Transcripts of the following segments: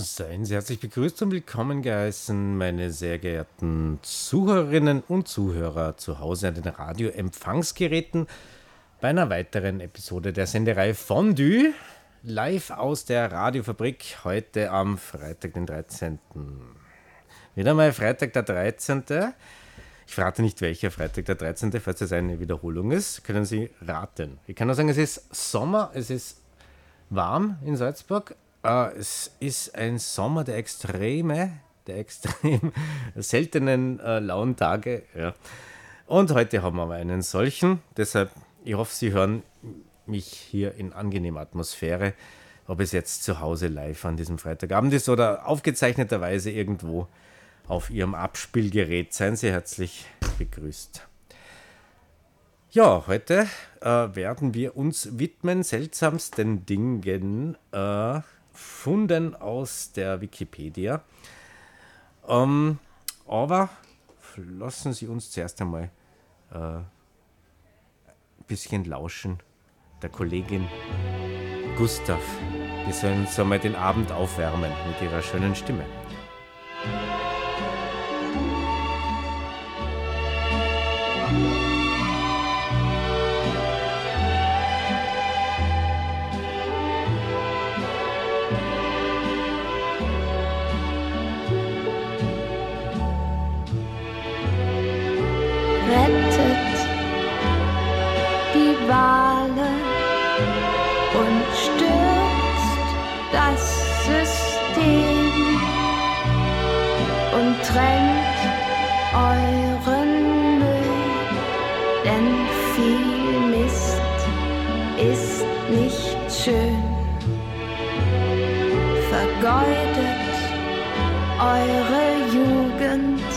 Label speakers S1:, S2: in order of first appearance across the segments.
S1: Seien Sie herzlich begrüßt und willkommen geheißen, meine sehr geehrten Zuhörerinnen und Zuhörer zu Hause an den Radioempfangsgeräten bei einer weiteren Episode der Senderei Fondue, live aus der Radiofabrik, heute am Freitag, den 13. Wieder mal Freitag, der 13. Ich verrate nicht, welcher Freitag der 13., falls es eine Wiederholung ist, können Sie raten. Ich kann nur sagen, es ist Sommer, es ist warm in Salzburg, Uh, es ist ein Sommer der Extreme, der extrem seltenen uh, lauen Tage. Ja. Und heute haben wir einen solchen. Deshalb, ich hoffe, Sie hören mich hier in angenehmer Atmosphäre. Ob es jetzt zu Hause live an diesem Freitagabend ist oder aufgezeichneterweise irgendwo auf Ihrem Abspielgerät, seien Sie herzlich begrüßt. Ja, heute äh, werden wir uns widmen seltsamsten Dingen äh, Funden aus der Wikipedia. Ähm, aber lassen Sie uns zuerst einmal äh, ein bisschen lauschen der Kollegin Gustav. Die sollen uns einmal den Abend aufwärmen mit ihrer schönen Stimme.
S2: euren Müll, denn viel Mist ist nicht schön. Vergeudet eure Jugend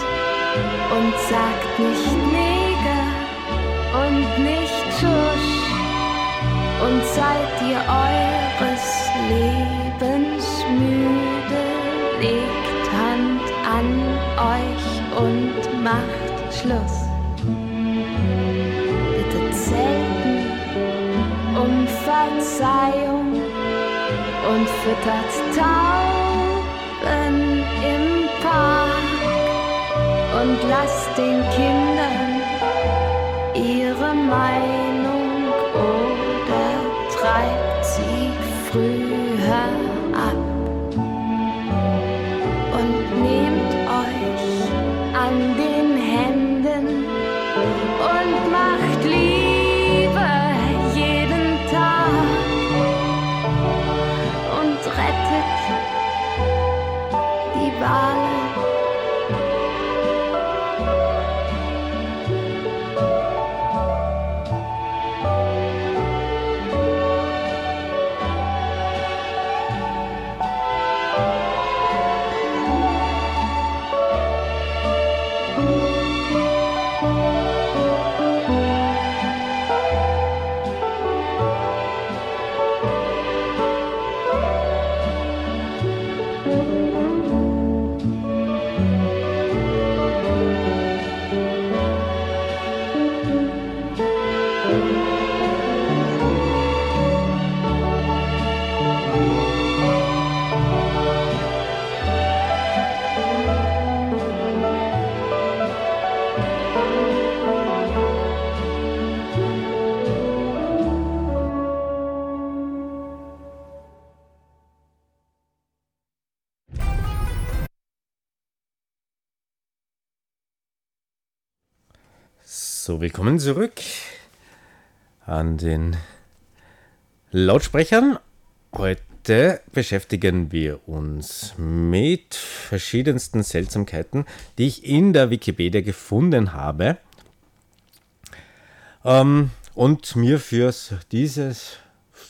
S2: und sagt nicht Neger und nicht Tusch und seid ihr eures Lebens müde, legt Hand an euch und macht Schluss. Bitte selten um Verzeihung und füttert Tauben im Park und lasst den Kindern ihre Meinung.
S1: So, willkommen zurück an den Lautsprechern. Heute beschäftigen wir uns mit verschiedensten Seltsamkeiten, die ich in der Wikipedia gefunden habe ähm, und mir für dieses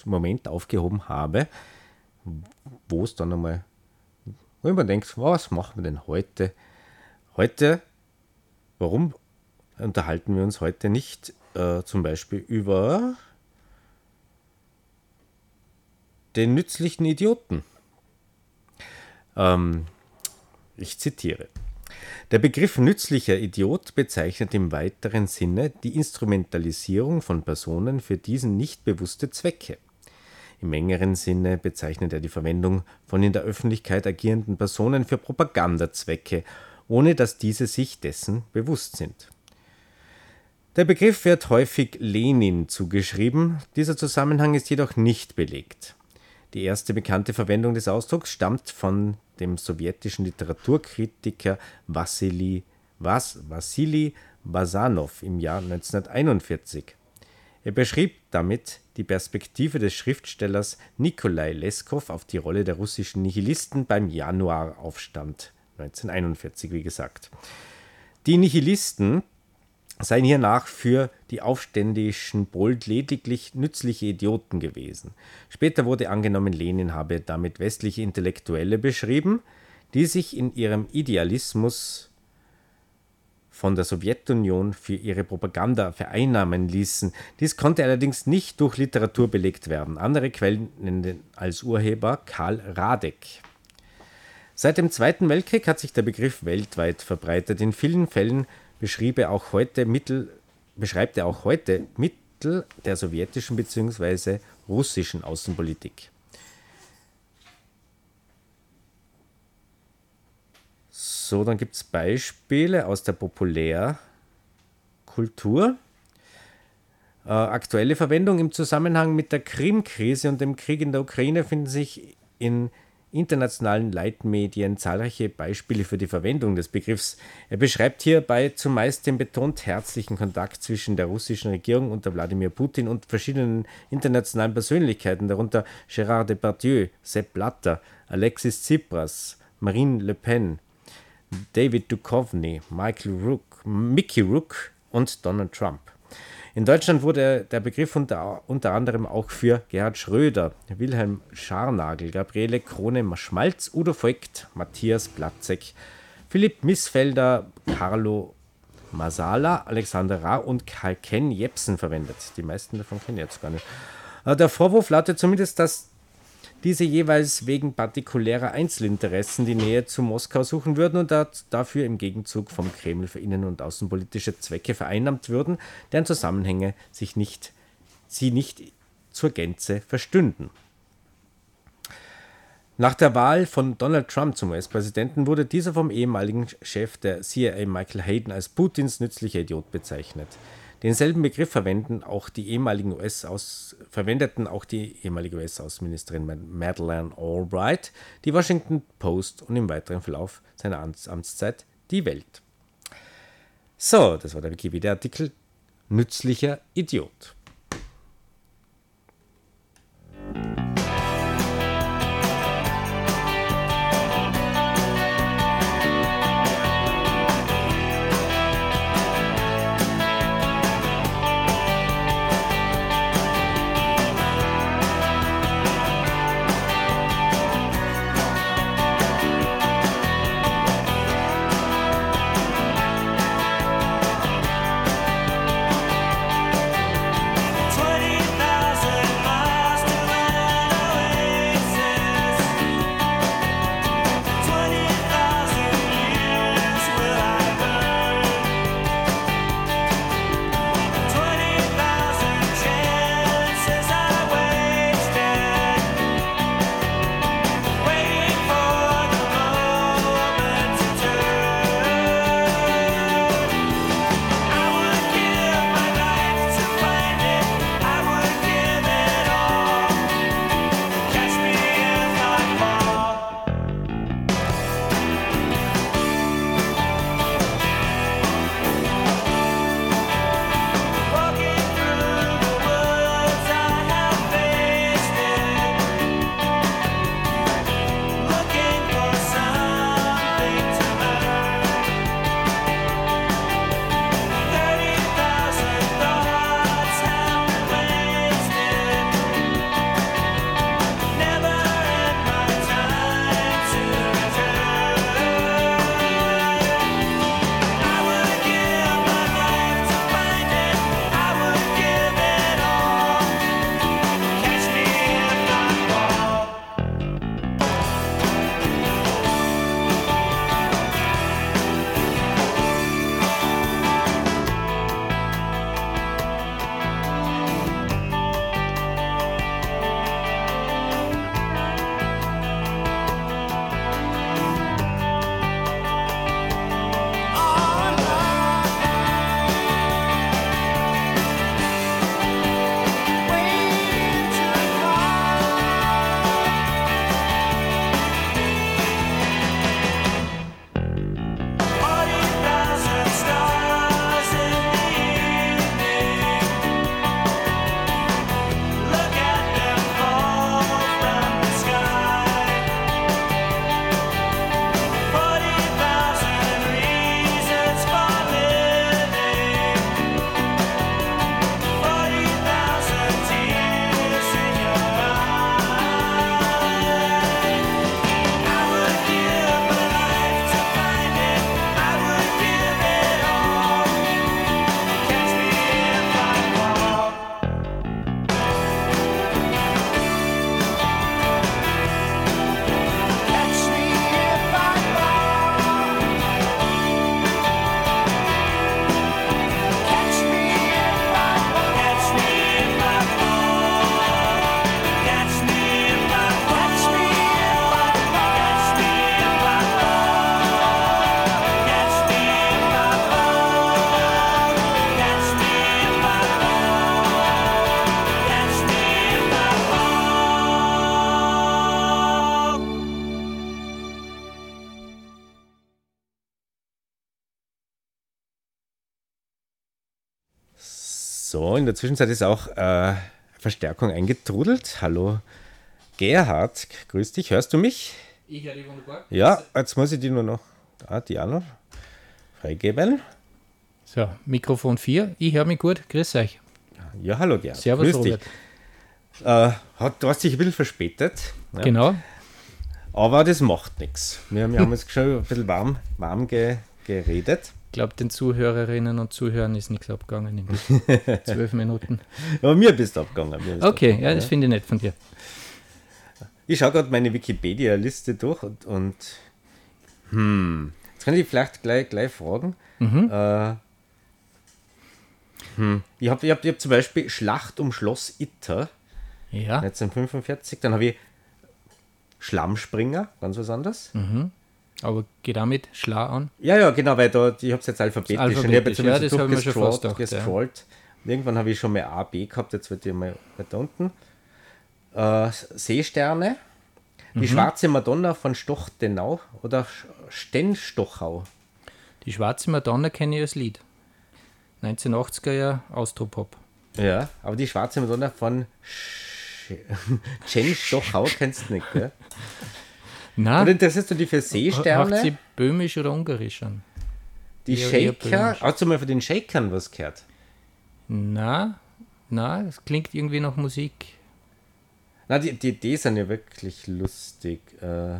S1: Moment aufgehoben habe, wo es dann einmal, wo man denkt, was machen wir denn heute? Heute, warum unterhalten wir uns heute nicht äh, zum Beispiel über den nützlichen Idioten. Ähm, ich zitiere. Der Begriff nützlicher Idiot bezeichnet im weiteren Sinne die Instrumentalisierung von Personen für diesen nicht bewusste Zwecke. Im engeren Sinne bezeichnet er die Verwendung von in der Öffentlichkeit agierenden Personen für Propagandazwecke, ohne dass diese sich dessen bewusst sind. Der Begriff wird häufig Lenin zugeschrieben, dieser Zusammenhang ist jedoch nicht belegt. Die erste bekannte Verwendung des Ausdrucks stammt von dem sowjetischen Literaturkritiker Wassili, Was, Wassili Basanov im Jahr 1941. Er beschrieb damit die Perspektive des Schriftstellers Nikolai Leskow auf die Rolle der russischen Nihilisten beim Januaraufstand 1941, wie gesagt. Die Nihilisten seien hiernach für die aufständischen Bold lediglich nützliche Idioten gewesen. Später wurde angenommen, Lenin habe damit westliche Intellektuelle beschrieben, die sich in ihrem Idealismus von der Sowjetunion für ihre Propaganda vereinnahmen ließen. Dies konnte allerdings nicht durch Literatur belegt werden. Andere Quellen nennen als Urheber Karl Radek. Seit dem Zweiten Weltkrieg hat sich der Begriff weltweit verbreitet. In vielen Fällen beschrieb er auch heute Mittel, beschreibt er auch heute Mittel der sowjetischen bzw. russischen Außenpolitik. So, dann gibt es Beispiele aus der Populärkultur. Äh, aktuelle Verwendung im Zusammenhang mit der Krim-Krise und dem Krieg in der Ukraine finden sich in internationalen Leitmedien zahlreiche Beispiele für die Verwendung des Begriffs. Er beschreibt hierbei zumeist den betont herzlichen Kontakt zwischen der russischen Regierung unter Wladimir Putin und verschiedenen internationalen Persönlichkeiten, darunter Gérard Depardieu, Sepp Blatter, Alexis Tsipras, Marine Le Pen, David Duchovny, Michael Rook, Mickey Rook und Donald Trump. In Deutschland wurde der Begriff unter, unter anderem auch für Gerhard Schröder, Wilhelm Scharnagel, Gabriele Krone-Schmalz, Udo Voigt, Matthias Platzek, Philipp Missfelder, Carlo Masala, Alexander Ra und Ken Jepsen verwendet. Die meisten davon kennen jetzt gar nicht. Äh, der Vorwurf lautet zumindest, dass diese jeweils wegen partikulärer Einzelinteressen die Nähe zu Moskau suchen würden und dafür im Gegenzug vom Kreml für innen- und außenpolitische Zwecke vereinnahmt würden, deren Zusammenhänge sich nicht, sie nicht zur Gänze verstünden. Nach der Wahl von Donald Trump zum US-Präsidenten wurde dieser vom ehemaligen Chef der CIA Michael Hayden als Putins nützlicher Idiot bezeichnet. Denselben Begriff verwenden auch die ehemaligen US -Aus verwendeten auch die ehemalige US-Außenministerin Madeleine Albright, die Washington Post und im weiteren Verlauf seiner Amtszeit die Welt. So, das war der Wikipedia-Artikel Nützlicher Idiot. So, in der Zwischenzeit ist auch äh, Verstärkung eingetrudelt. Hallo Gerhard, grüß dich, hörst du mich?
S3: Ich höre dich wunderbar.
S1: Ja, jetzt muss ich die nur noch, ah, die auch noch freigeben.
S3: So, Mikrofon 4, ich höre mich gut, grüß euch.
S1: Ja, hallo Gerhard.
S3: Servus
S1: grüß
S3: Robert.
S1: dich. Äh, hat, du hast dich ein bisschen verspätet. Ja.
S3: Genau,
S1: Aber das macht nichts. Wir, wir haben jetzt schon ein bisschen warm, warm ge, geredet.
S3: Ich glaube, den Zuhörerinnen und Zuhörern ist nichts abgegangen in zwölf Minuten.
S1: Aber mir bist du abgegangen. Bist
S3: Okay,
S1: abgegangen,
S3: ja, das finde ich nett von dir.
S1: Ich schaue gerade meine Wikipedia-Liste durch und, und hm, jetzt kann ich vielleicht gleich, gleich fragen. Äh, hm, ich habe ich hab, ich hab zum Beispiel Schlacht um Schloss Itter
S3: Ja,
S1: 1945, dann habe ich Schlammspringer, ganz was anderes.
S3: Aber geh damit schlau an.
S1: Ja, ja, genau, weil da, ich habe es jetzt alphabetisch. und ich habe
S3: Alphabetisch,
S1: jetzt
S3: ja, das hab ich mir schon fast gedacht, ja.
S1: gescrollt. Irgendwann habe ich schon mal A, B gehabt, jetzt wird ich mal weiter unten. Äh, Seesterne,
S3: Mhm.
S1: die schwarze Madonna von Stochtenau oder Stenstochau.
S3: Die schwarze Madonna kenne ich als Lied. 1980er Jahr Austropop.
S1: Ja, aber die schwarze Madonna von Sch- Stenstochau kennst du nicht, gell?
S3: Na,
S1: Und interessierst du dich für
S3: macht
S1: Seesterne?
S3: sie böhmisch oder ungarisch an?
S1: Die
S3: eher-
S1: Shaker, hast du mal von den Shakern was gehört?
S3: Na, na, es klingt irgendwie nach Musik.
S1: Na, die, die, die sind ja wirklich lustig. Äh,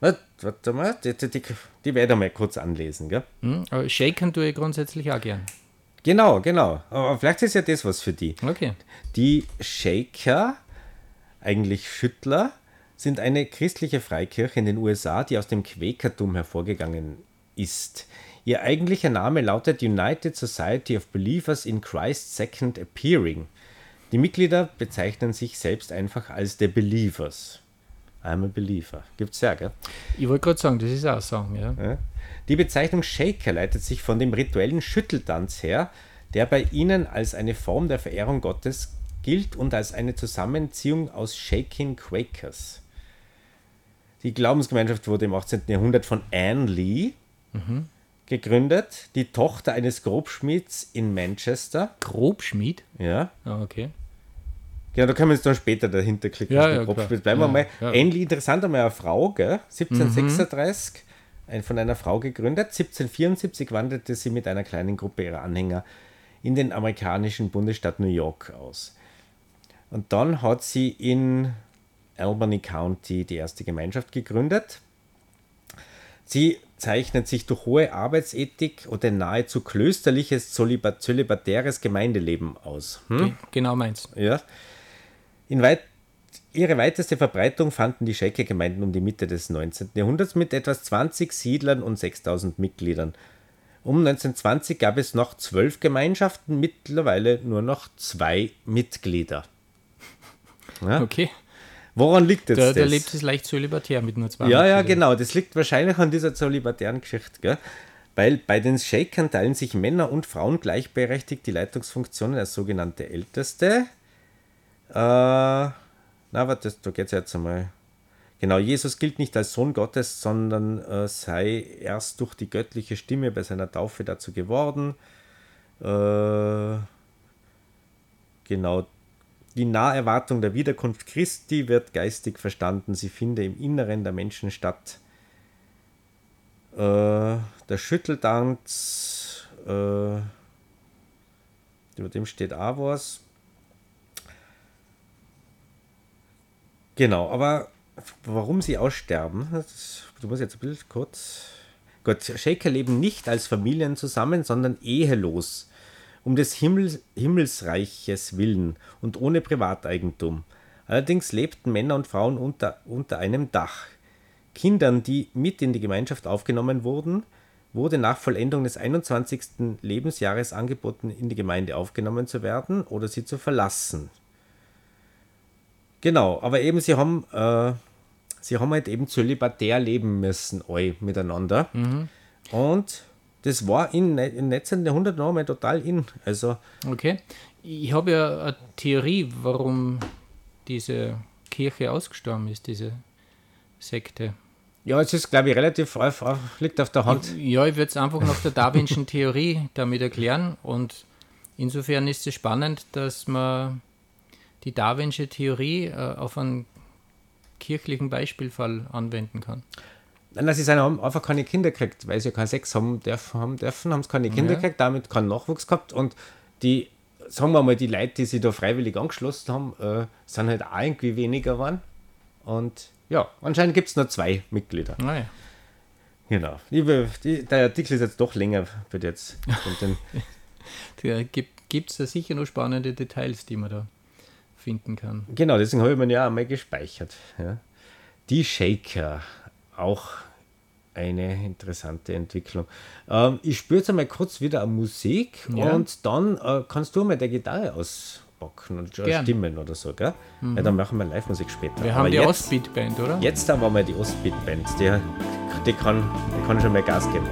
S1: warte, warte mal, die, die, die, die werde ich mal kurz anlesen, gell?
S3: Hm? Aber Shaken tue ich grundsätzlich auch gern.
S1: Genau, genau. Aber vielleicht ist ja das was für die.
S3: Okay.
S1: Die Shaker, eigentlich Schüttler, sind eine christliche Freikirche in den USA, die aus dem Quäkertum hervorgegangen ist. Ihr eigentlicher Name lautet United Society of Believers in Christ's Second Appearing. Die Mitglieder bezeichnen sich selbst einfach als The Believers. I'm a Believer. Gibt's ja, gell?
S3: Ich wollte gerade sagen, das ist auch Song. Ja.
S1: Die Bezeichnung Shaker leitet sich von dem rituellen Schütteltanz her, der bei ihnen als eine Form der Verehrung Gottes gilt und als eine Zusammenziehung aus Shaking Quakers. Die Glaubensgemeinschaft wurde im 18. Jahrhundert von Anne Lee gegründet, die Tochter eines Grobschmieds in Manchester.
S3: Grobschmied?
S1: Ja,
S3: Ah, okay.
S1: Genau, da können wir uns dann später dahinter klicken.
S3: Ja, ja,
S1: Grobschmied. Bleiben wir
S3: Ja,
S1: mal.
S3: ja.
S1: Ähnlich interessant einmal eine Frau, gell? 1736, ein, von einer Frau gegründet. 1774 wanderte sie mit einer kleinen Gruppe ihrer Anhänger in den amerikanischen Bundesstaat New York aus. Und dann hat sie in Albany County die erste Gemeinschaft gegründet. Sie zeichnet sich durch hohe Arbeitsethik und ein nahezu klösterliches, zölibat zölibatäres Gemeindeleben aus. Hm?
S3: Ge- Genau meins.
S1: Ja. In weit, ihre weiteste Verbreitung fanden die Shaker-Gemeinden um die Mitte des 19. Jahrhunderts mit etwas 20 Siedlern und 6000 Mitgliedern. Um 1920 gab es noch zwölf Gemeinschaften, mittlerweile nur noch zwei Mitglieder. Ja?
S3: Okay.
S1: Woran liegt jetzt
S3: Der,
S1: das?
S3: der lebt es leicht zölibatär mit nur zwei
S1: Ja, ja, genau. Das liegt wahrscheinlich an dieser zölibatären Geschichte, gell? Weil bei den Shakern teilen sich Männer und Frauen gleichberechtigt die Leitungsfunktionen als sogenannte Älteste. Äh, na, warte, da geht es jetzt einmal. Genau, Jesus gilt nicht als Sohn Gottes, sondern äh, sei erst durch die göttliche Stimme bei seiner Taufe dazu geworden. Äh, genau, die Naherwartung der Wiederkunft Christi wird geistig verstanden. Sie finde im Inneren der Menschen statt. Äh, der Schütteltanz, äh, über dem steht auch was. Genau, aber warum sie aussterben, das, du musst jetzt ein bisschen kurz. Gott, Shaker leben nicht als Familien zusammen, sondern ehelos um des Himmels, Himmelsreiches willen und ohne Privateigentum. Allerdings lebten Männer und Frauen unter, unter einem Dach. Kindern, die mit in die Gemeinschaft aufgenommen wurden, wurde nach Vollendung des 21. Lebensjahres angeboten, in die Gemeinde aufgenommen zu werden oder sie zu verlassen. Genau, aber eben sie haben, äh, sie haben halt eben zölibatär leben müssen, alle miteinander. Und das war in, im 19. Jahrhundert noch mal total in. Also,
S3: Okay. Ich habe ja eine Theorie, warum diese Kirche ausgestorben ist, diese Sekte.
S1: ja, es ist, glaube ich, relativ auf, auf, liegt auf der Hand.
S3: Ja, ich würde es einfach nach der Darwinschen Theorie damit erklären und insofern ist es spannend, dass man die Darwinsche Theorie äh, auf einen kirchlichen Beispielfall anwenden kann.
S4: Nein, sie sind, haben einfach keine Kinder gekriegt, weil sie ja keinen Sex haben dürfen, haben, dürfen haben sie keine Kinder ja. gekriegt, damit keinen Nachwuchs gehabt und die, sagen wir mal, die Leute, die sich da freiwillig angeschlossen haben, äh, sind halt auch irgendwie weniger geworden. Und ja, anscheinend gibt es nur zwei Mitglieder.
S3: Naja. Ah,
S4: genau. Die, die, der Artikel ist jetzt doch länger, wird jetzt.
S3: da gibt es da sicher noch spannende Details, die man da finden kann.
S4: Genau, deswegen habe ich mir ja auch mal gespeichert. Ja. Die Shaker, auch eine interessante Entwicklung. Ähm, ich spüre jetzt einmal kurz wieder eine Musik ja. und dann äh, kannst du mal der Gitarre auspacken und stimmen oder so, gell? Mhm. Ja, dann machen wir Live-Musik später.
S3: Wir haben Aber die Ostbeat-Band, oder?
S4: Jetzt haben wir die Ostbeat-Band, die, die, kann, die kann schon mal Gas geben.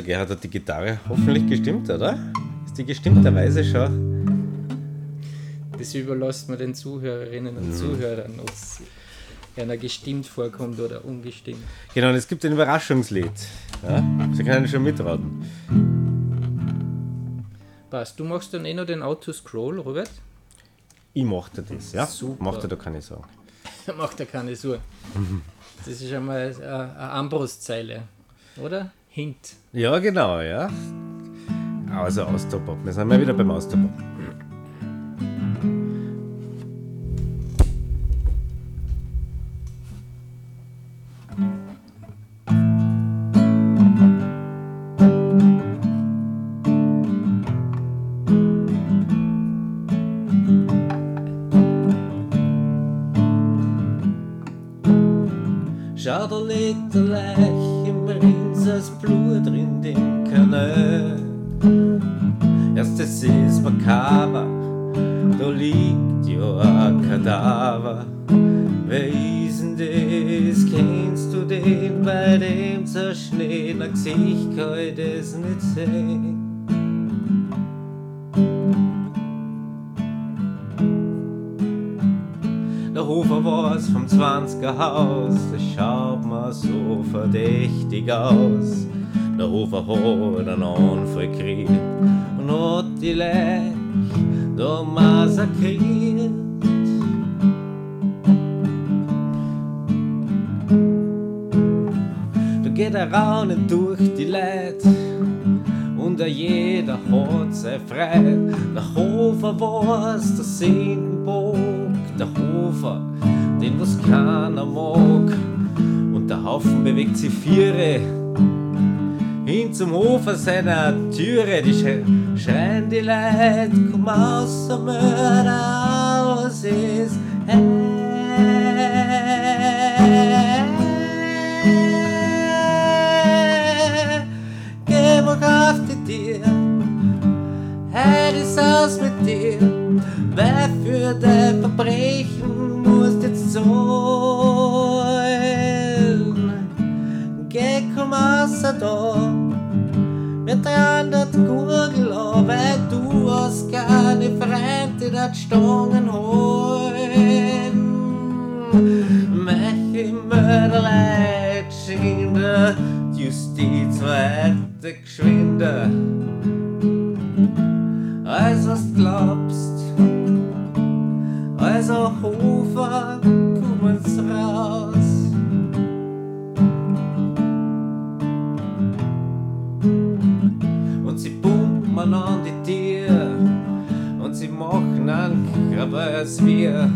S1: Der Gerhard hat die Gitarre hoffentlich gestimmt, oder? Ist die gestimmterweise schon?
S3: Das überlässt man den Zuhörerinnen und Zuhörern, ob es einer gestimmt vorkommt oder ungestimmt.
S1: Genau, und es gibt ein Überraschungslied. Ja? Sie können schon mitraten.
S3: Passt. Du machst dann eh noch den Autoscroll, Robert?
S1: Ich mochte das, ja?
S3: Super.
S1: Mochte da keine Sorgen.
S3: Macht er keine Sorge. Das ist einmal eine eine Armbrustzeile, oder? Hint.
S1: Ja, genau, ja. Also Austropop. Wir sind mal wieder beim Austropop. Sehen. Der Hofer war's vom 20er Haus, das schaut mir so verdächtig aus. Der Hofer hat einen Anfall gekriegt und hat die Leich da massakriert. Da geht er raunen durch die a jeder hat sei frei. Der Hofer war's, der Sündenbock, der Hofer, den was keiner mag. Und der Haufen bewegt sich viere hin zum Hofer seiner Türe. Die schre schreien die Leute, komm aus, der Mörder aus ist. Hey. Geh mal auf die Tür, heute ist aus mit dir. Wer für dein Verbrechen musst jetzt zahlen? Geh, komm außer da, wir dort Gurgel an, weil du hast keine Freunde, dort Stangen holen. Welche Mörderleid schinder, Justiz weiter geschwinder. Als was glaubst, also Hofer, kommen's raus. Und sie pumpen an die Tür und sie machen einen Krawall wir.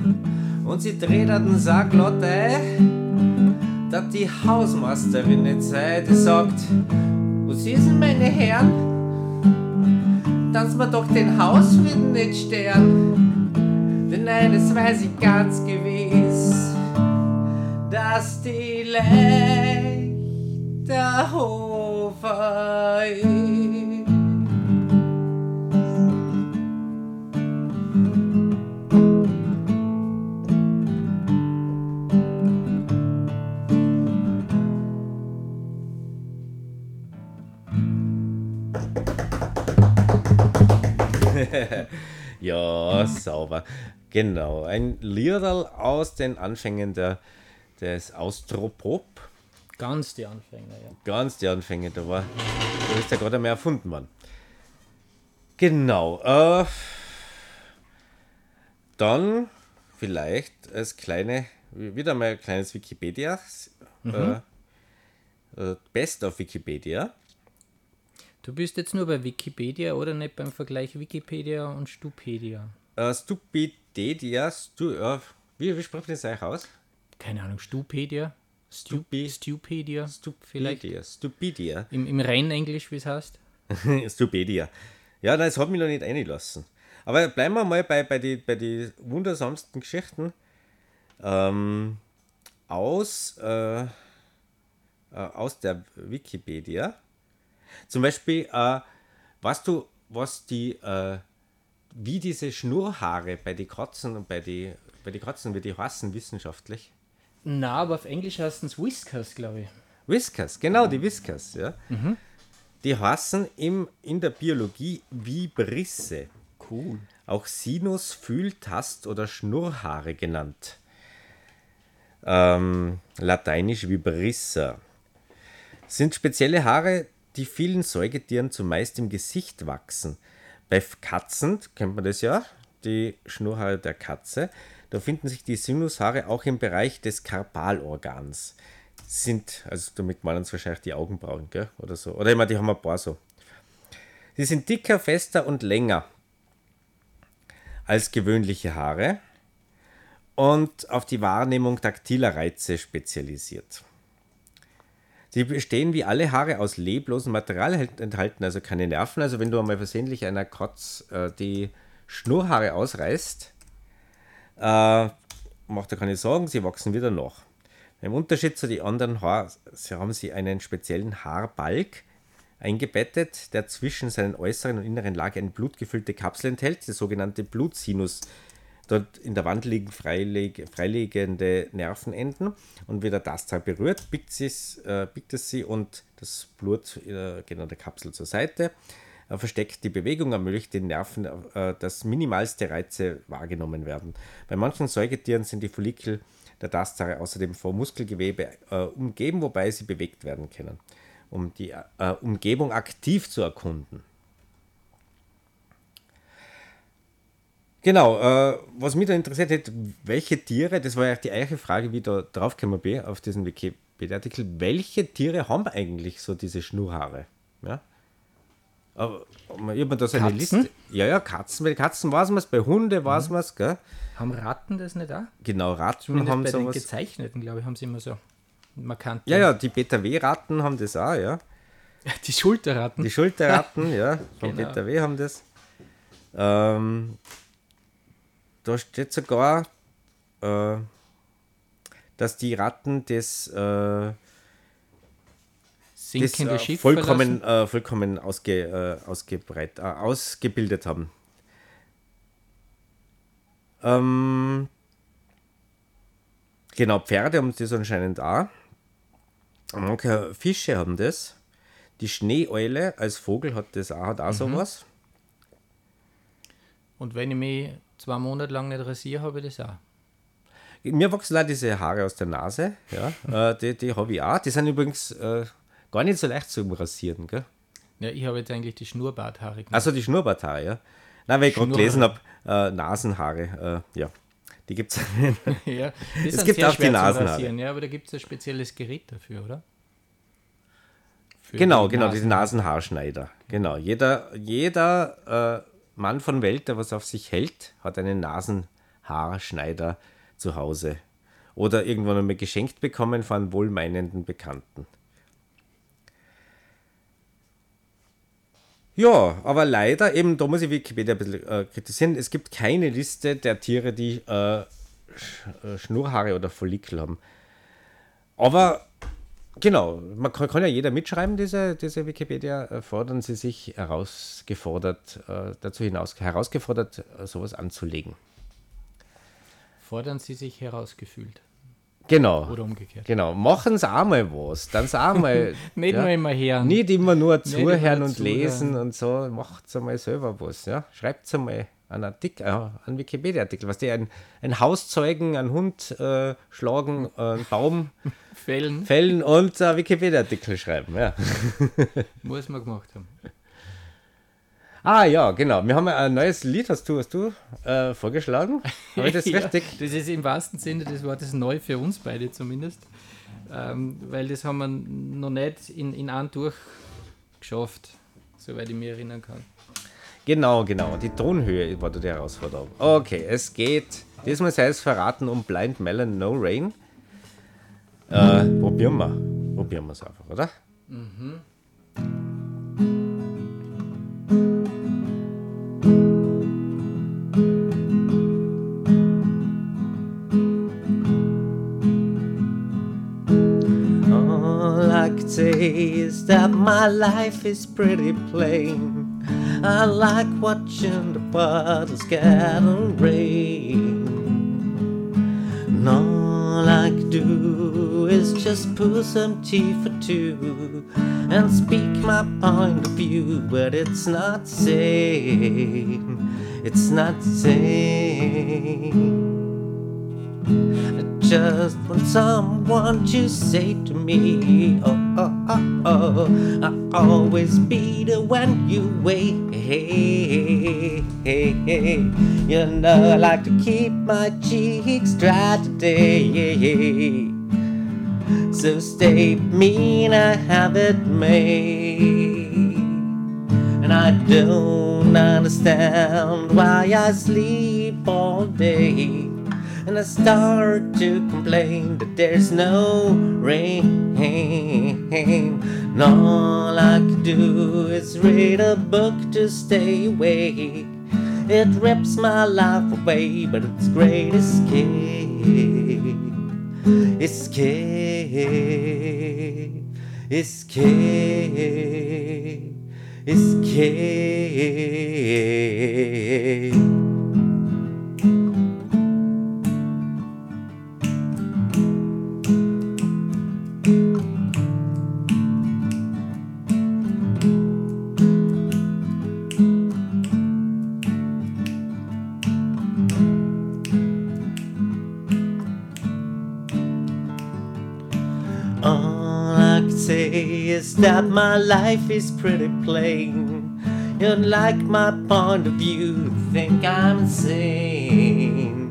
S1: Und sie dreht den Sack ein, dass die Hausmeisterin nicht sei, die sagt, denn meine Herren? Dass wir doch den Hausfrieden nicht stören. Denn eines weiß ich ganz gewiss, dass die Leicht der Hofer ist. Ja, sauber. Genau, ein Liederl aus den Anfängen der, des Austropop.
S3: Ganz die Anfänger, ja.
S1: Ganz die Anfänge, da war, da ist ja gerade mehr erfunden worden. Genau. Äh, dann vielleicht als kleine, wieder mal ein kleines Wikipedia. Äh, äh, Best of Wikipedia.
S3: Du bist jetzt nur bei Wikipedia oder nicht beim Vergleich Wikipedia und Stupedia?
S1: Äh, Stupidedia, Stu, äh, wie, wie spricht das eigentlich aus?
S3: Keine Ahnung, Stupedia?
S1: Stupi-
S3: Stupedia? Vielleicht
S1: Stupidia. Stupidia.
S3: im, im reinen Englisch, wie es heißt?
S1: Stupedia. Ja, das hat mich noch nicht eingelassen. Aber bleiben wir mal bei, bei den bei die wundersamsten Geschichten. Ähm, aus, äh, äh, aus der Wikipedia. Zum Beispiel, äh, weißt du, was die, äh, wie diese Schnurrhaare bei den Katzen und bei die, bei die Katzen, wie die heißen wissenschaftlich?
S3: Na, aber auf Englisch heißt es Whiskers, glaube ich.
S1: Whiskers, genau, die Whiskers, ja. Die heißen im, in der Biologie Vibrisse.
S3: Cool.
S1: Auch Sinus, Fühl-, Tast- oder Schnurrhaare genannt. Ähm, lateinisch Vibrissa. Sind spezielle Haare, die vielen Säugetieren zumeist im Gesicht wachsen. Bei Katzen kennt man das ja, die Schnurrhaare der Katze. Da finden sich die Sinushaare auch im Bereich des Karpalorgans. Sind, also damit meinen sie wahrscheinlich die Augenbrauen, gell? Oder so. Oder immer, die haben ein paar so. Sie sind dicker, fester und länger als gewöhnliche Haare und auf die Wahrnehmung taktiler Reize spezialisiert. Sie bestehen wie alle Haare aus leblosem Material, enthalten also keine Nerven. Also wenn du einmal versehentlich einer Kotz äh, die Schnurrhaare ausreißt, äh, macht er keine Sorgen, sie wachsen wieder nach. Im Unterschied zu den anderen Haaren haben sie einen speziellen Haarbalg eingebettet, der zwischen seinen äußeren und inneren Lage eine blutgefüllte Kapsel enthält, die sogenannte Blutsinus. Dort in der Wand liegen freileg freiliegende Nervenenden und wie der Tastsal berührt, biegt, äh, biegt es sie und das Blut äh, geht an der Kapsel zur Seite. Er versteckt die Bewegung, ermöglicht den Nerven, äh, dass minimalste Reize wahrgenommen werden. Bei manchen Säugetieren sind die Follikel der Tastsare außerdem vom Muskelgewebe äh, umgeben, wobei sie bewegt werden können, um die äh, Umgebung aktiv zu erkunden. Genau, äh, was mich da interessiert hätte, welche Tiere, das war ja die eigentliche Frage, wie ich da drauf gekommen bin, auf diesen Wikipedia-Artikel, welche Tiere haben eigentlich so diese Schnurrhaare? Ja? Aber ich habe da so eine
S3: Katzen?
S1: Liste. Ja, ja, Katzen. Bei Katzen weiß man es, bei Hunde weiß man es, gell?
S3: Haben Ratten das nicht auch?
S1: Genau, Ratten
S3: Zumindest
S1: haben
S3: bei den
S1: sowas.
S3: gezeichneten, glaube ich, haben sie immer so markant.
S1: Ja, ja, die Beta-W-Ratten haben das auch, ja.
S3: Die Schulterratten.
S1: Die Schulterratten, ja, von
S3: Genau.
S1: Beta-W haben das. Ähm, da steht sogar, äh, dass die Ratten das, äh, das
S3: sinkende
S1: äh,
S3: Schiff
S1: vollkommen, äh, vollkommen ausge, äh, ausgebreit, äh, ausgebildet haben. Ähm, genau, Pferde haben das anscheinend auch. Manche Fische haben das. Die Schneeeule als Vogel hat das auch, hat auch sowas.
S3: Und wenn ich mich zwei Monate lang nicht rasiere, habe ich das auch.
S1: Mir wachsen auch diese Haare aus der Nase. Ja, äh, die die habe ich auch. Die sind übrigens äh, gar nicht so leicht zu rasieren. Gell?
S3: Ja, ich habe jetzt eigentlich die Schnurrbarthaare gemacht.
S1: Also die Schnurrbarthaare, ja. Nein, weil ich gerade gelesen habe, äh, Nasenhaare, äh, ja. Die gibt es.
S3: ja, die
S1: Es gibt auch die Nasenhaare.
S3: Ja, aber da gibt es ein spezielles Gerät dafür, oder? Für
S1: genau,
S3: die
S1: genau,
S3: Nasen.
S1: diese Nasenhaarschneider. Genau. Jeder, jeder äh, Mann von Welt, der was auf sich hält, hat einen Nasenhaarschneider zu Hause. Oder irgendwann einmal geschenkt bekommen von wohlmeinenden Bekannten. Ja, aber leider, eben, da muss ich Wikipedia ein bisschen äh, kritisieren, es gibt keine Liste der Tiere, die äh, Sch äh, Schnurrhaare oder Follikel haben. Aber genau, man kann, kann ja jeder mitschreiben, diese, diese Wikipedia. Äh, Fordern Sie sich herausgefordert, äh, dazu hinaus, herausgefordert, äh, sowas anzulegen.
S3: Fordern sie sich herausgefühlt.
S1: Genau.
S3: Oder umgekehrt.
S1: Genau, machen Sie auch mal was. Dann auch mal.
S3: Nicht nur immer hören.
S1: Nicht immer nur zuhören und
S3: zuhören.
S1: lesen und so. Macht einmal selber was. Ja? Schreibt einmal einen Artikel, äh, einen Wikipedia-Artikel. Was die ein, ein Haus zeugen, einen Hund äh, schlagen, äh, einen Baum
S3: Fällen
S1: fällen und einen Wikipedia-Artikel schreiben. Ja.
S3: muss man gemacht haben.
S1: Ah ja, genau. Wir haben ein neues Lied, hast du, hast du äh, vorgeschlagen? Habe ich das
S3: Ja,
S1: richtig?
S3: Das ist im wahrsten Sinne des Wortes neu für uns beide zumindest. Ähm, weil das haben wir noch nicht in, in einem durch geschafft, soweit ich mich erinnern kann.
S1: Genau, genau. Die Tonhöhe war da die Herausforderung. Okay, es geht, diesmal sei es verraten, um Blind Melon No Rain. Äh, probieren wir. Probieren wir es einfach, oder? All I can say is that my life is pretty plain. I like watching the bottles rain. And all I can do is just pull some tea for two and speak my point of view, but it's not the same. It's not the same. I just want someone to say to me, oh, oh, oh, oh, I'll always be the one you wait. Hey, hey, hey. You know, I like to keep my cheeks dry today. So stay mean, I have it made. And I don't understand why I sleep all day. And I start to complain that there's no rain. And all I can do is read a book to stay awake. It rips my life away, but it's great escape. Escape. Escape. Escape. That my life is pretty plain. You like my point of view, think I'm insane.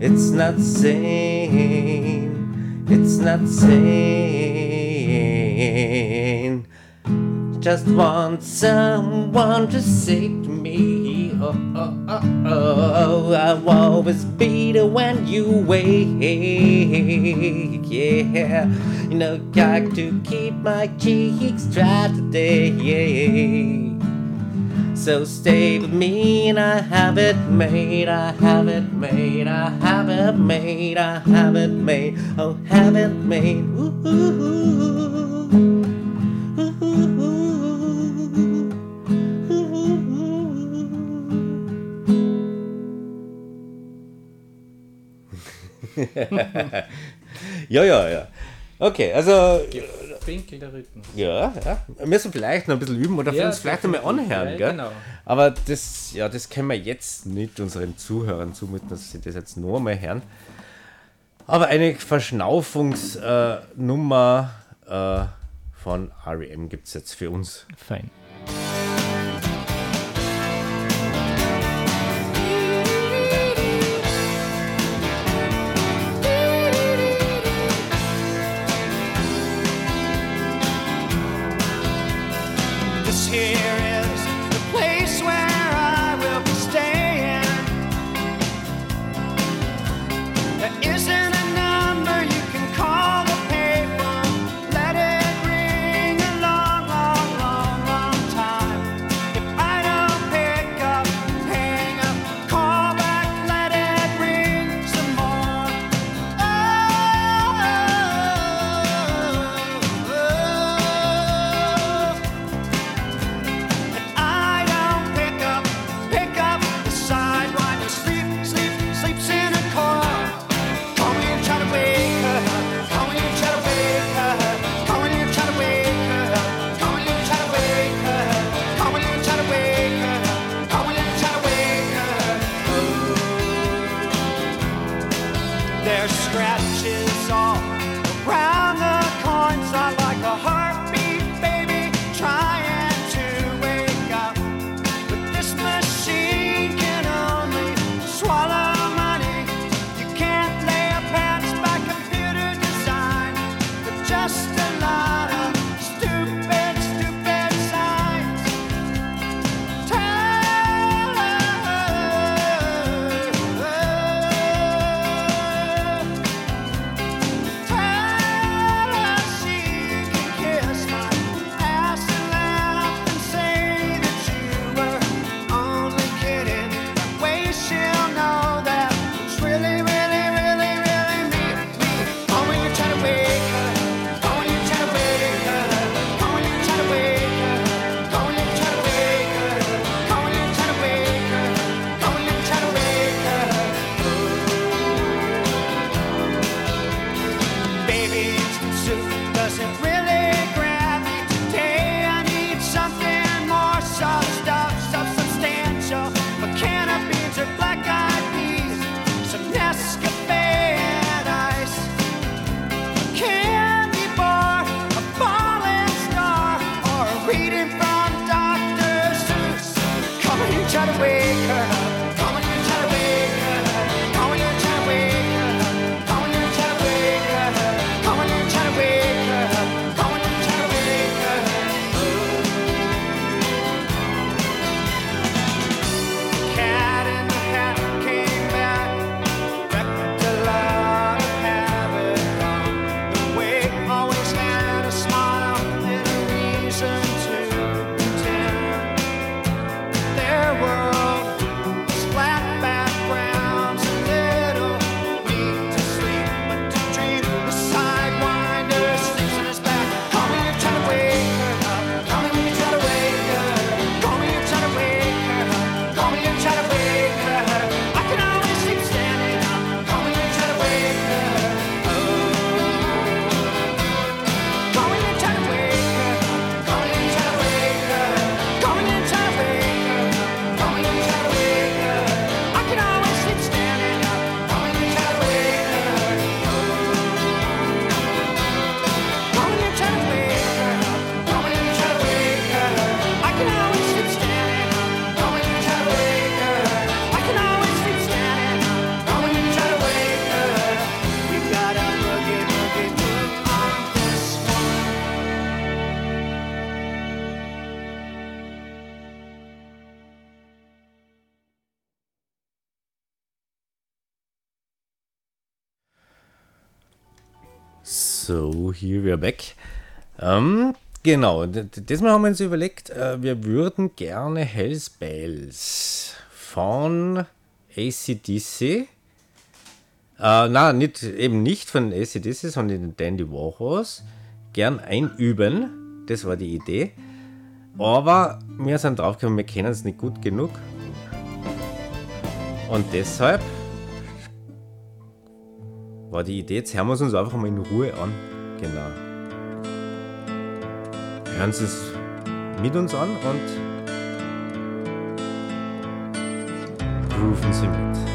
S1: It's not same. It's not same. Just want someone to me, oh, oh, oh, oh, I'll always be the one you wait. Yeah, you know, got to keep my cheeks dry today. So stay with me and I have it made, I have it made, I have it made, I have it made, oh, have it made. Ooh, ooh, ooh. Ja, ja, ja. Okay, also
S5: Winkel der Rhythmus.
S1: ja, ja. Wir müssen vielleicht noch ein bisschen üben oder
S5: Ja,
S1: uns vielleicht einmal anhören,
S5: ja,
S1: gell?
S5: genau.
S1: Aber das, ja, das können wir jetzt nicht unseren Zuhörern zumuten, dass sie das jetzt noch einmal hören. Aber eine Verschnaufungsnummer äh, von REM gibt es jetzt für uns.
S5: Fein.
S1: So, here we are back. Ähm, genau, diesmal haben wir uns überlegt, äh, wir würden gerne Hells Bells von ACDC. Äh, na, nicht, eben nicht von ACDC, sondern den Dandy Warhorse. Gern einüben. Das war die Idee. Aber wir sind draufgekommen, wir kennen es nicht gut genug. Und deshalb war die Idee. Jetzt hören wir es uns einfach mal in Ruhe an. Genau. Hören Sie es mit uns an und rufen Sie mit.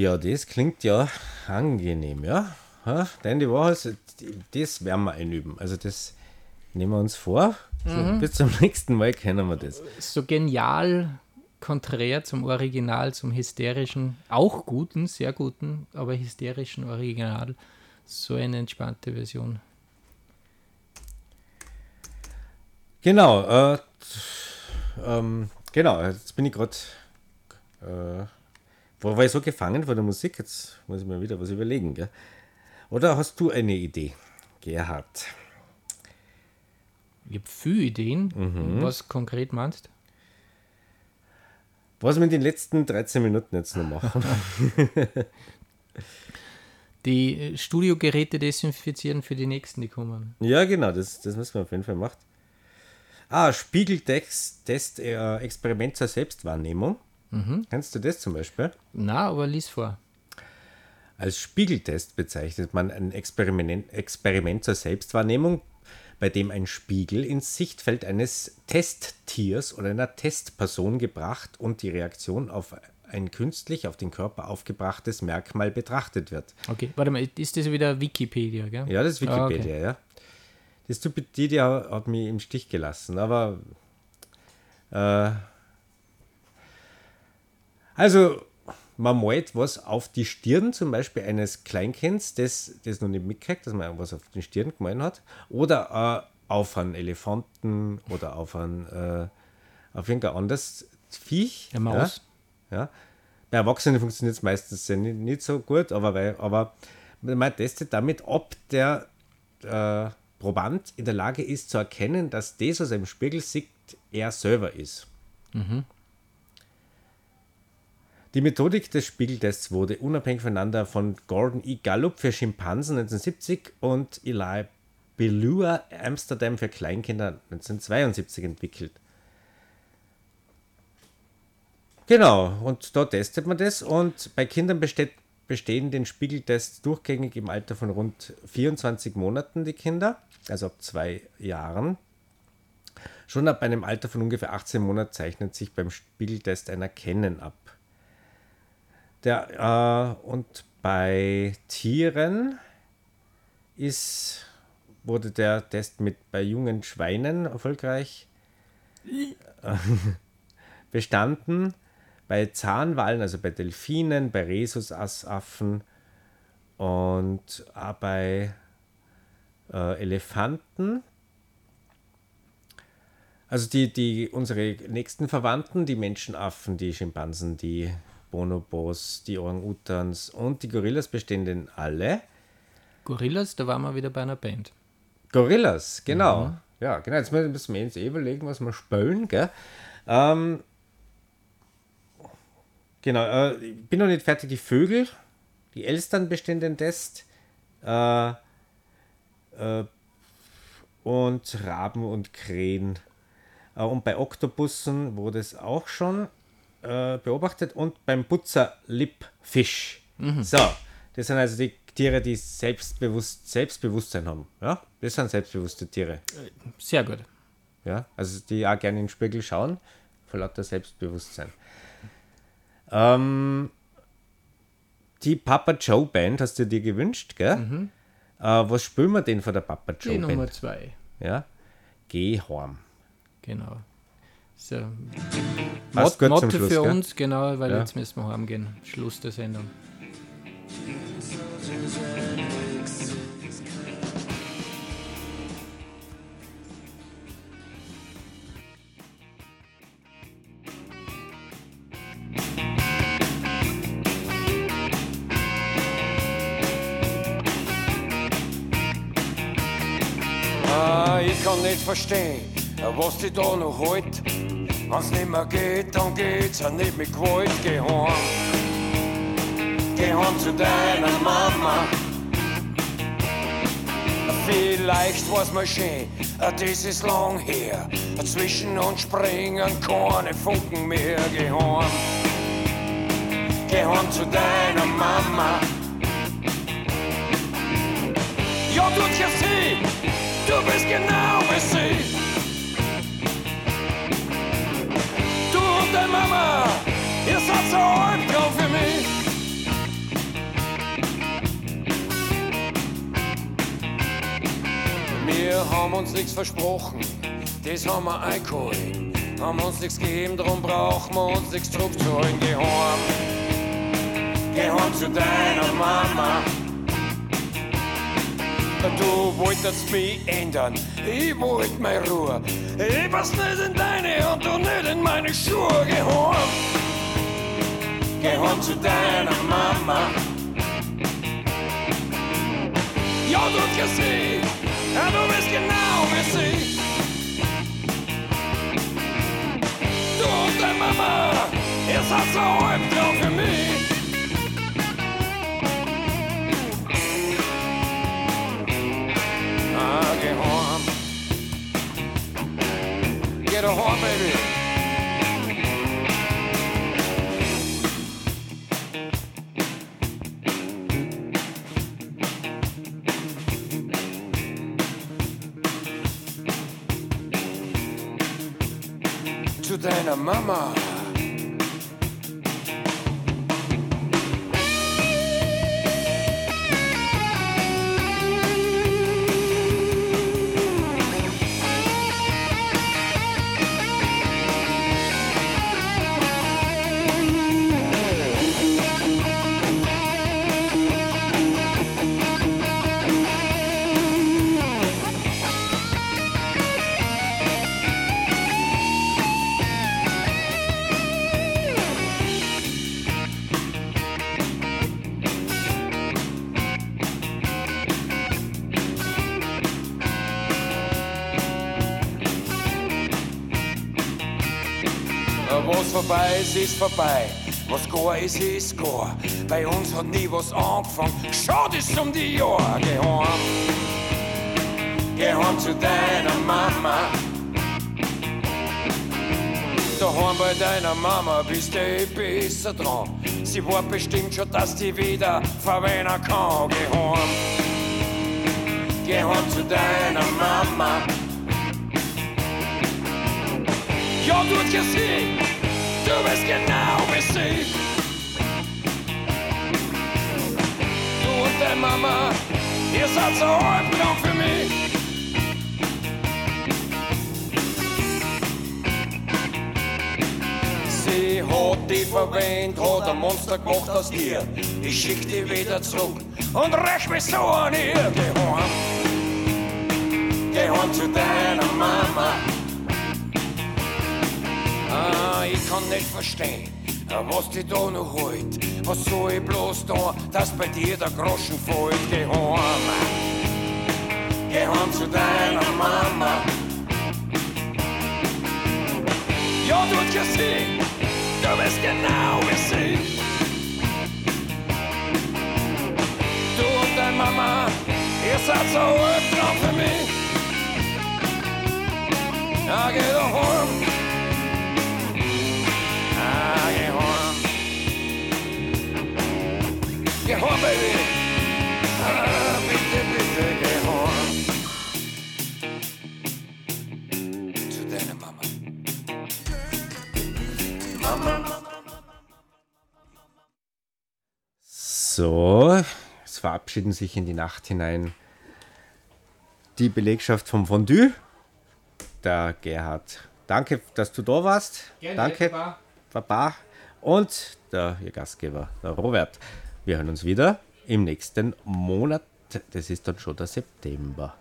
S1: Ja, das klingt ja angenehm, ja. ja denn die Wahrheit, das werden wir einüben. Also das nehmen wir uns vor. So, bis zum nächsten Mal kennen wir das.
S3: So genial konträr zum Original, zum hysterischen, auch guten, sehr guten, aber hysterischen Original. So eine entspannte Version.
S1: Genau, äh, ähm, genau, jetzt bin ich gerade, äh, wo war ich so gefangen von der Musik? Jetzt muss ich mir wieder was überlegen, gell? Oder hast du eine Idee, Gerhard?
S3: Ich habe viele Ideen.
S1: Mhm.
S3: Was konkret meinst
S1: Was wir in den letzten 13 Minuten jetzt noch machen?
S3: Die äh, Studiogeräte desinfizieren für die nächsten, die kommen.
S1: ja, genau, das, das müssen wir auf jeden Fall machen. Ah, Spiegeltest, Test, äh, Experiment zur Selbstwahrnehmung. Kennst du das zum Beispiel?
S3: Na, aber lies vor.
S1: Als Spiegeltest bezeichnet man ein Experiment, Experiment zur Selbstwahrnehmung, bei dem ein Spiegel ins Sichtfeld eines Testtiers oder einer Testperson gebracht und die Reaktion auf ein künstlich auf den Körper aufgebrachtes Merkmal betrachtet wird.
S3: Okay, warte mal, ist das wieder Wikipedia, gell?
S1: Ja, das ist
S3: Ah,
S1: Wikipedia, ja. Die Stupidity hat mich im Stich gelassen, aber äh, also man malt was auf die Stirn zum Beispiel eines Kleinkinds, das das noch nicht mitkriegt, dass man was auf die Stirn gemalt hat, oder äh, auf einen Elefanten oder auf ein äh, auf irgendein anderes Viech.
S3: Eine Maus.
S1: Ja, ja. Bei Erwachsenen funktioniert es meistens nicht, nicht so gut, aber, weil, aber man testet damit, ob der äh, Proband in der Lage ist zu erkennen, dass das, was er im Spiegel sieht, er selber ist. Die Methodik des Spiegeltests wurde unabhängig voneinander von Gordon E. Gallup für Schimpansen 1970 und Eli Belua Amsterdam für Kleinkinder 1972 entwickelt. Genau, und da testet man das und bei Kindern besteht, bestehen den Spiegeltest durchgängig im Alter von rund 24 Monaten die Kinder, also ab zwei Jahren. Schon ab einem Alter von ungefähr 18 Monaten zeichnet sich beim Spiegeltest ein Erkennen ab. Der, äh, und bei Tieren ist, wurde der Test mit bei jungen Schweinen erfolgreich äh, bestanden. Bei Zahnwalen, also bei Delfinen, bei Rhesusaffen und auch bei äh, Elefanten. Also die, die, unsere nächsten Verwandten, die Menschenaffen, die Schimpansen, die Bonobos, die Orang-Utans und die Gorillas bestehen denn alle.
S3: Gorillas, da waren wir wieder bei einer Band.
S1: Gorillas, genau. Ja, genau. Jetzt müssen wir uns eh überlegen, was wir spielen, gell? Ähm, genau, äh, ich bin noch nicht fertig. Die Vögel, die Elstern bestehen den Test. Äh, äh, und Raben und Krähen. Äh, und bei Oktopussen wurde es auch schon äh, beobachtet. Und beim Putzer-Lippfisch. So, das sind also die Tiere, die selbstbewusst, Selbstbewusstsein haben. Ja, das sind selbstbewusste Tiere.
S3: Sehr gut.
S1: Ja, also die auch gerne in den Spiegel schauen, vor lauter Selbstbewusstsein. Ähm, die Papa Joe Band hast du dir gewünscht, gell? Äh, was spielen wir denn von der Papa
S3: Die
S1: Joe
S3: Nummer
S1: Band?
S3: zwei.
S1: Ja? Geh heim.
S3: Genau. So. Mot
S1: gut
S3: Motto
S1: Schluss,
S3: für
S1: gell?
S3: uns, genau, weil
S1: Ja.
S3: jetzt müssen wir heimgehen. Schluss der Sendung.
S6: Ah, ich kann nicht verstehen, was die da noch halt. Wenn's nicht mehr geht, dann geht's auch nicht mit Gewalt. Geh heim, geh heim zu deiner Mama. Vielleicht war's mal schön, ah, das ist lang her. Zwischen uns springen keine Funken mehr. Geh heim, geh heim zu deiner Mama. Ja, du triffst sie, du bist genau wie sie. der Mama, ihr seid so halb drauf für mich. Wir haben uns nichts versprochen, das haben wir eingeholt. Haben uns nichts gegeben, darum brauchen wir uns nichts zurückzuholen. Geh heim, geh heim zu deiner Mama. Du wolltest mich ändern, ich wollte meine Ruhe. Ich pass nicht in deine und du nicht in meine Schuhe. Geh heim, geh heim zu deiner Mama. Ja, du hast gesehen, ja, du bist genau wie sie. Du und deine Mama, ihr seid so Albtraum für mich. Ah, geh heim. Get a home, baby. zu deiner Mama. Ist, vorbei. Was gar ist, ist gar. Bei uns hat nie was angefangen. Schade ist um die Jahr. Geh heim. Geh heim zu deiner Mama. Daheim bei deiner Mama bist du eh besser dran. Sie war bestimmt schon, dass die wieder verwenden kann. Geh heim. Geh heim zu deiner Mama. Ja, du hast gesehen, du bist genau wie sie. Du und deine Mama, ihr seid so Albtraum für mich. Sie hat dich verwendet, hat ein Monster gemacht aus dir. Ich schick dich wieder zurück und räch mich so an ihr. Geh heim, geh heim zu deiner Mama. Ich kann nicht verstehen, was dich da noch holt. Was soll ich bloß da, dass bei dir der Groschen fällt? Geh heim, geh heim zu deiner Mama. Ja, du gesehen, du bist genau wie sie. Du und deine Mama, ihr seid so Albtraum für mich. Ja, geh doch heim. Ah, geh heim. Geh heim, Baby. Ah, bitte, bitte, geh heim. Zu deiner Mama.
S1: So, es verabschieden sich in die Nacht hinein die Belegschaft vom Fondue. Der Gerhard. Danke, dass du da warst. Danke,
S3: Baba.
S1: Baba. Und der ihr Gastgeber, der Robert. Wir hören uns wieder im nächsten Monat. Das ist dann schon der September.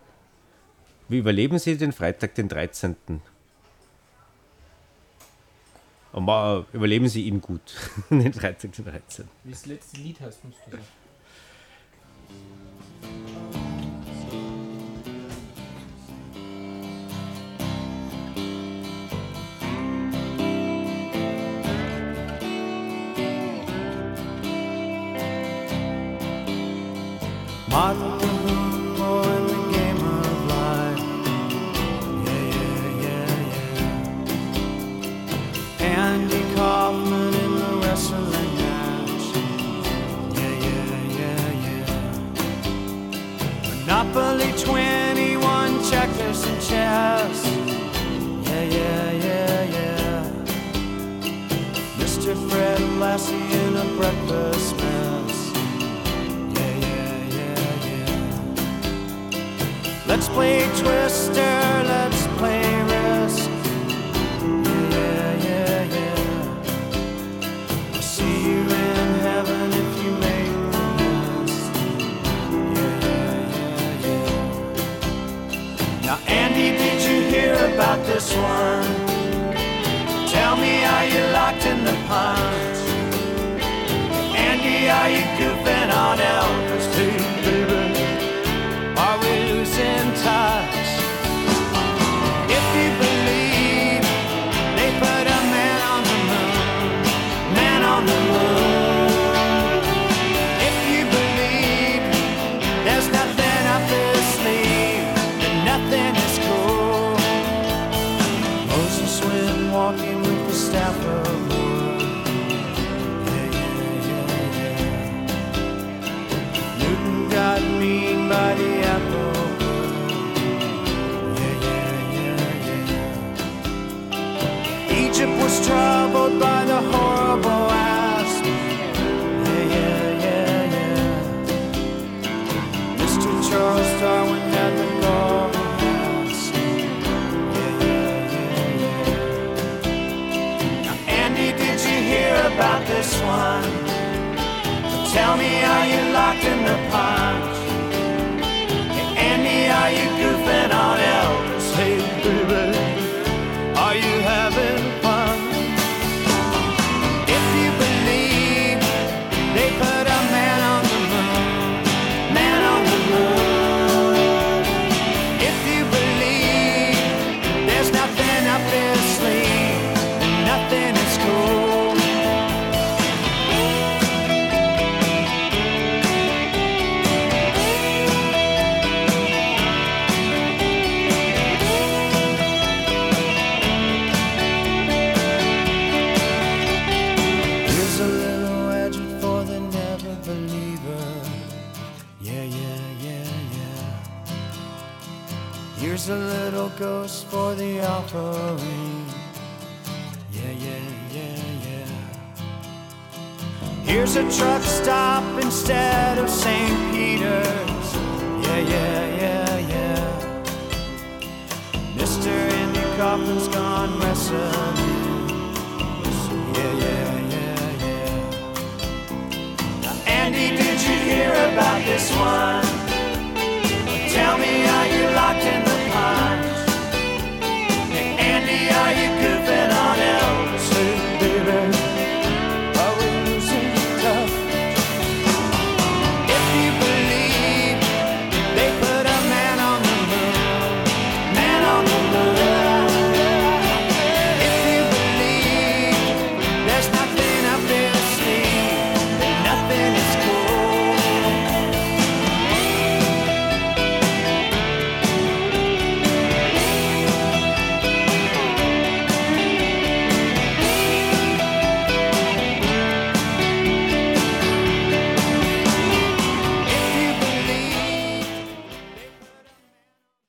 S1: Wie überleben Sie den Freitag, den 13.? Und mal überleben Sie ihn gut. den Freitag, den 13.
S3: Wie das letzte Lied heißt, musst du sagen.
S5: Monopoly 21 checkers and chess. Yeah, yeah, yeah, yeah. Mr. Fred Lassie in a breakfast